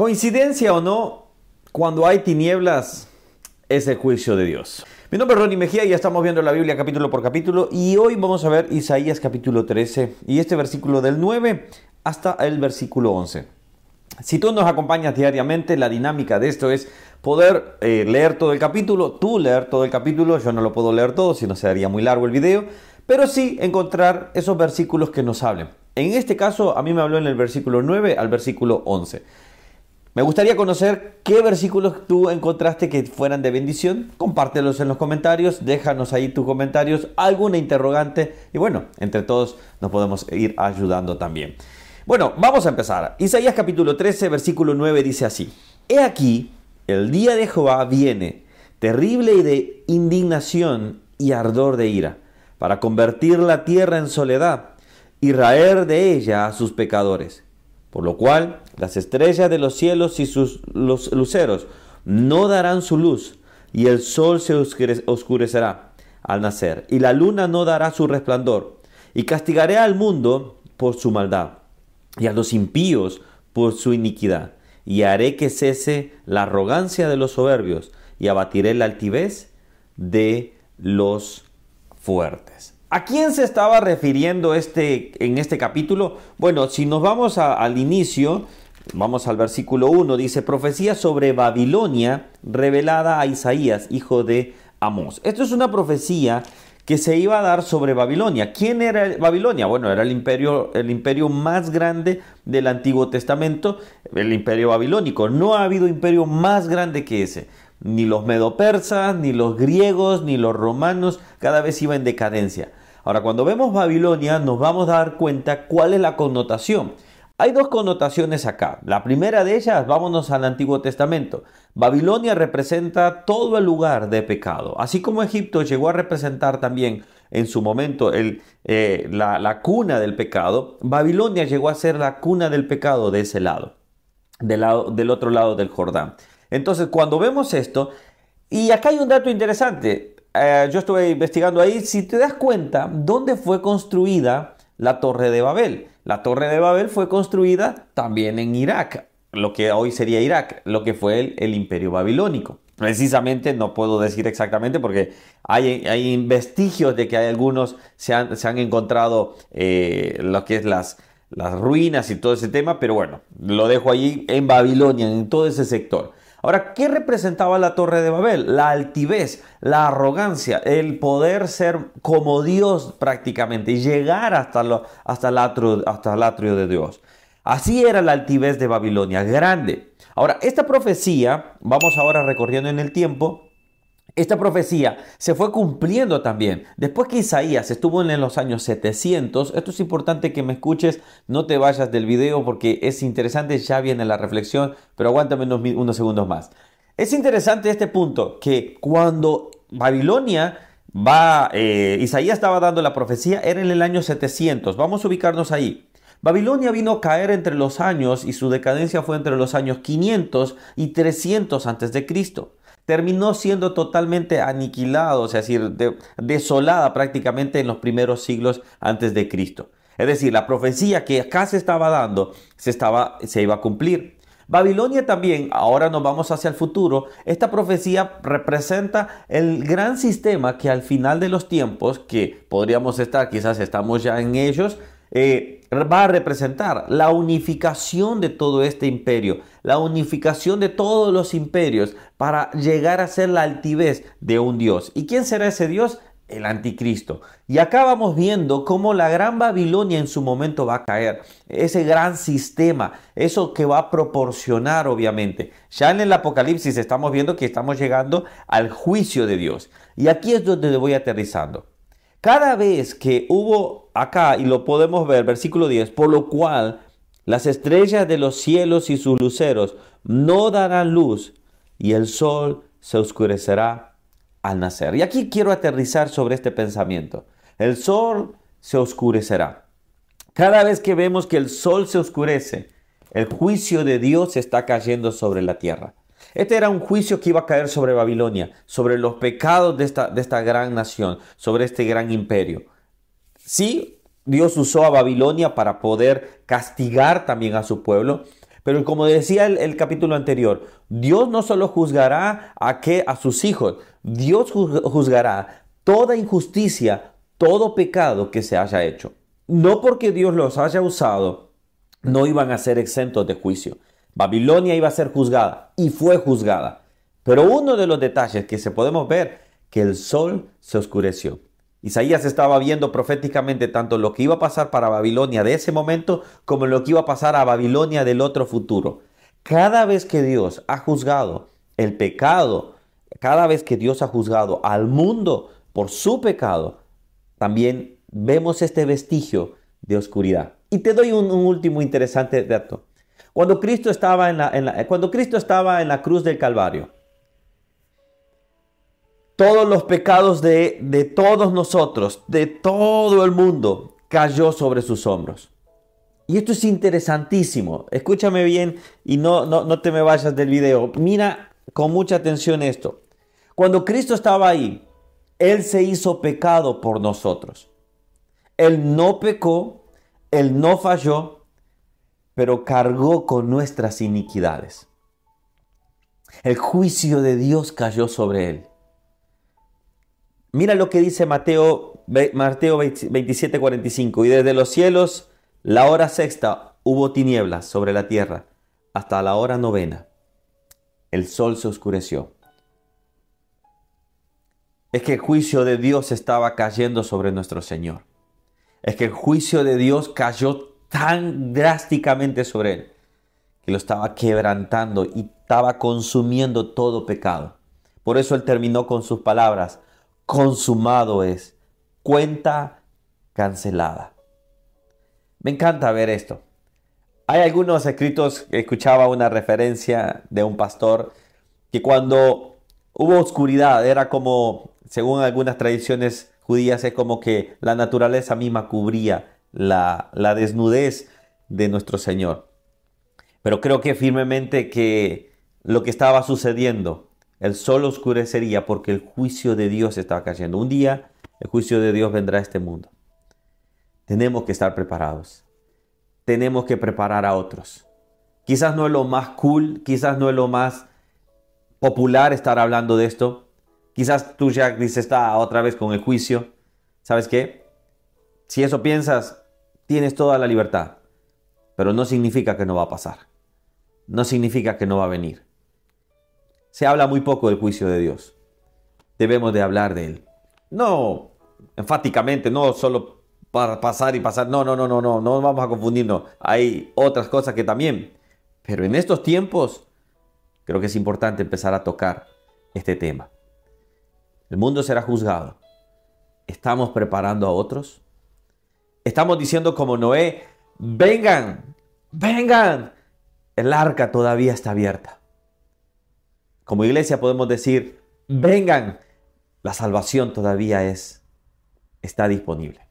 Coincidencia o no, cuando hay tinieblas es el juicio de Dios. Mi nombre es Ronnie Mejía y ya estamos viendo la Biblia capítulo por capítulo y hoy vamos a ver Isaías capítulo 13 y este versículo del 9 hasta el versículo 11. Si tú nos acompañas diariamente, la dinámica de esto es poder eh, leer todo el capítulo, tú leer todo el capítulo, yo no lo puedo leer todo, si no se haría muy largo el video, pero sí encontrar esos versículos que nos hablen. En este caso, a mí me habló en el versículo 9 al versículo 11. Me gustaría conocer qué versículos tú encontraste que fueran de bendición. Compártelos en los comentarios, déjanos ahí tus comentarios, alguna interrogante y bueno, entre todos nos podemos ir ayudando también. Bueno, vamos a empezar. Isaías capítulo 13, versículo 9 dice así. He aquí, el día de Jehová viene, terrible y de indignación y ardor de ira, para convertir la tierra en soledad y raer de ella a sus pecadores por lo cual las estrellas de los cielos y sus los luceros no darán su luz, y el sol se oscurecerá al nacer, y la luna no dará su resplandor. Y castigaré al mundo por su maldad, y a los impíos por su iniquidad, y haré que cese la arrogancia de los soberbios, y abatiré la altivez de los fuertes. ¿A quién se estaba refiriendo este, en este capítulo? Bueno, si nos vamos al inicio, vamos al versículo 1, dice, profecía sobre Babilonia revelada a Isaías, hijo de Amós. Esto es una profecía que se iba a dar sobre Babilonia. ¿Quién era Babilonia? Bueno, era el imperio, el imperio más grande del Antiguo Testamento, el imperio babilónico. No ha habido imperio más grande que ese ni los medopersas, ni los griegos, ni los romanos, cada vez iba en decadencia. Ahora, cuando vemos Babilonia, nos vamos a dar cuenta cuál es la connotación. Hay dos connotaciones acá. La primera de ellas, vámonos al Antiguo Testamento. Babilonia representa todo el lugar de pecado. Así como Egipto llegó a representar también en su momento eh, la, cuna del pecado, Babilonia llegó a ser la cuna del pecado de ese lado, del, lado, del otro lado del Jordán. Entonces, cuando vemos esto, y acá hay un dato interesante, eh, yo estuve investigando ahí, si te das cuenta, ¿dónde fue construida la Torre de Babel? La Torre de Babel fue construida también en Irak, lo que hoy sería Irak, lo que fue el, imperio babilónico. Precisamente no puedo decir exactamente porque hay, hay vestigios de que hay algunos se han, se han encontrado eh, lo que es las, las ruinas y todo ese tema, pero bueno, lo dejo allí en Babilonia, en todo ese sector. Ahora, ¿qué representaba la Torre de Babel? La altivez, la arrogancia, el poder ser como Dios prácticamente llegar hasta, hasta, el atrio, hasta el atrio de Dios. Así era la altivez de Babilonia, grande. Ahora, esta profecía, vamos ahora recorriendo en el tiempo, esta profecía se fue cumpliendo también. Después que Isaías estuvo en los años 700, esto es importante que me escuches, no te vayas del video porque es interesante, ya viene la reflexión, pero aguántame unos, segundos más. Es interesante este punto, que cuando Babilonia va, eh, Isaías estaba dando la profecía, era en el año 700, vamos a ubicarnos ahí. Babilonia vino a caer entre los años y su decadencia fue entre los años 500 y 300 antes de Cristo terminó siendo totalmente aniquilado, es decir, desolada prácticamente en los primeros siglos antes de Cristo. Es decir, la profecía que acá se estaba dando se, estaba, se iba a cumplir. Babilonia también, ahora nos vamos hacia el futuro, esta profecía representa el gran sistema que al final de los tiempos, que podríamos estar, quizás estamos ya en ellos, eh, va a representar la unificación de todo este imperio, la unificación de todos los imperios para llegar a ser la altivez de un Dios. ¿Y quién será ese Dios? El anticristo. Y acá vamos viendo cómo la gran Babilonia en su momento va a caer. Ese gran sistema, eso que va a proporcionar obviamente. Ya en el Apocalipsis estamos viendo que estamos llegando al juicio de Dios. Y aquí es donde voy aterrizando. Cada vez que hubo acá, y lo podemos ver, versículo 10, por lo cual las estrellas de los cielos y sus luceros no darán luz, y el sol se oscurecerá al nacer. Y aquí quiero aterrizar sobre este pensamiento. El sol se oscurecerá. Cada vez que vemos que el sol se oscurece, el juicio de Dios está cayendo sobre la tierra. Este era un juicio que iba a caer sobre Babilonia, sobre los pecados de esta, de esta gran nación, sobre este gran imperio. Sí, Dios usó a Babilonia para poder castigar también a su pueblo, Pero como decía el, capítulo anterior, Dios no solo juzgará a, qué, a sus hijos, Dios juzgará toda injusticia, todo pecado que se haya hecho. No porque Dios los haya usado, no iban a ser exentos de juicio. Babilonia iba a ser juzgada y fue juzgada. Pero uno de los detalles que se podemos ver, que el sol se oscureció. Isaías estaba viendo proféticamente tanto lo que iba a pasar para Babilonia de ese momento como lo que iba a pasar a Babilonia del otro futuro. Cada vez que Dios ha juzgado el pecado, cada vez que Dios ha juzgado al mundo por su pecado, también vemos este vestigio de oscuridad. Y te doy un, último interesante dato. Cuando Cristo, estaba en la, cuando Cristo estaba en la cruz del Calvario, todos los pecados de, de todos nosotros, de todo el mundo, cayó sobre sus hombros. Y esto es interesantísimo. Escúchame bien y no, no, no te me vayas del video. Mira con mucha atención esto. Cuando Cristo estaba ahí, Él se hizo pecado por nosotros. Él no pecó, Él no falló, pero cargó con nuestras iniquidades. El juicio de Dios cayó sobre Él. Mira lo que dice Mateo, Mateo 27, 45. Y desde los cielos, la hora sexta, hubo tinieblas sobre la tierra, hasta la hora novena. El sol se oscureció. Es que el juicio de Dios estaba cayendo sobre nuestro Señor. Es que el juicio de Dios cayó tan drásticamente sobre él que lo estaba quebrantando y estaba consumiendo todo pecado. Por eso él terminó con sus palabras, consumado es, cuenta cancelada. Me encanta ver esto. Hay algunos escritos, escuchaba una referencia de un pastor, que cuando hubo oscuridad era como, según algunas tradiciones judías, es como que la naturaleza misma cubría la, la desnudez de nuestro Señor. Pero creo que firmemente que lo que estaba sucediendo el sol oscurecería porque el juicio de Dios estaba cayendo. Un día el juicio de Dios vendrá a este mundo. Tenemos que estar preparados. Tenemos que preparar a otros. Quizás no es lo más cool, quizás no es lo más popular estar hablando de esto. Quizás tú ya dices, está otra vez con el juicio. ¿Sabes qué? Si eso piensas, tienes toda la libertad. Pero no significa que no va a pasar. No significa que no va a venir. Se habla muy poco del juicio de Dios. Debemos de hablar de él. No enfáticamente, no solo para pasar y pasar. No, no, no, no, no, no vamos a confundirnos. Hay otras cosas que también. Pero en estos tiempos creo que es importante empezar a tocar este tema. El mundo será juzgado. ¿Estamos preparando a otros? Estamos diciendo como Noé, vengan, vengan. El arca todavía está abierta. Como iglesia podemos decir, vengan, la salvación todavía es, está disponible.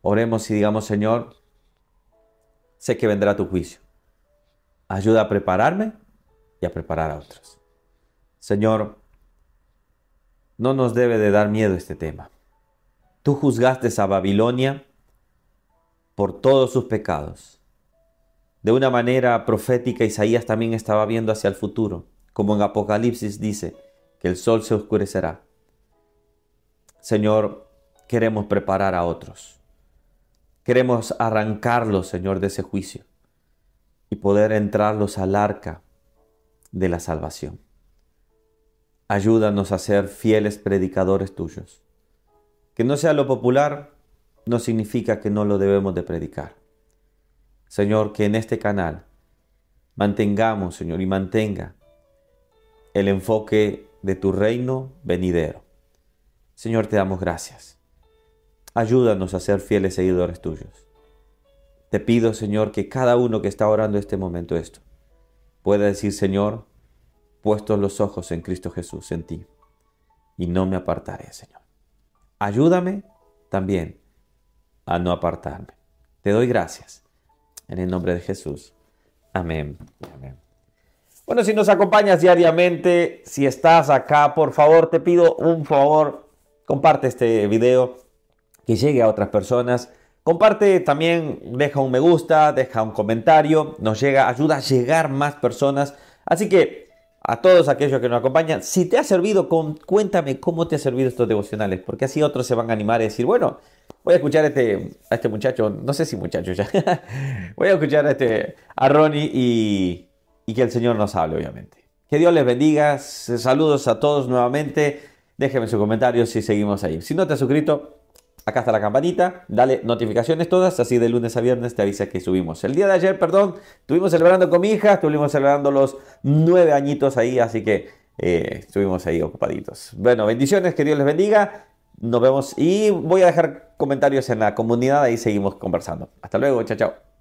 Oremos y digamos, Señor, sé que vendrá tu juicio. Ayuda a prepararme y a preparar a otros. Señor, no nos debe de dar miedo este tema. Tú juzgaste a Babilonia por todos sus pecados. De una manera profética, Isaías también estaba viendo hacia el futuro como en Apocalipsis dice, que el sol se oscurecerá. Señor, queremos preparar a otros. Queremos arrancarlos, Señor, de ese juicio y poder entrarlos al arca de la salvación. Ayúdanos a ser fieles predicadores tuyos. Que no sea lo popular no significa que no lo debemos de predicar. Señor, que en este canal mantengamos, Señor, y mantenga el enfoque de tu reino venidero. Señor, te damos gracias. Ayúdanos a ser fieles seguidores tuyos. Te pido, Señor, que cada uno que está orando este momento esto pueda decir, Señor, puestos los ojos en Cristo Jesús, en ti, y no me apartaré, Señor. Ayúdame también a no apartarme. Te doy gracias. En el nombre de Jesús. Amén. Amén. Bueno, si nos acompañas diariamente, si estás acá, por favor, te pido un favor, comparte este video, que llegue a otras personas, Comparte también, deja un me gusta, deja un comentario, nos llega, ayuda a llegar más personas. Así que a todos aquellos que nos acompañan, si te ha servido, cuéntame cómo te ha servido estos devocionales, porque así otros se van a animar a decir, bueno, voy a escuchar este, a este muchacho, no sé si muchacho ya, voy a escuchar a, este, a Ronnie y, y que el Señor nos hable, obviamente. Que Dios les bendiga, saludos a todos nuevamente, déjenme su comentario si seguimos ahí. Si no te has suscrito, Acá está la campanita, dale notificaciones todas, así de lunes a viernes te avisa que subimos. El día de ayer, perdón, estuvimos celebrando con mi hija, estuvimos celebrando los nueve añitos ahí, así que eh, estuvimos ahí ocupaditos. Bueno, bendiciones, que Dios les bendiga, nos vemos y voy a dejar comentarios en la comunidad, ahí seguimos conversando. Hasta luego, chao, chao.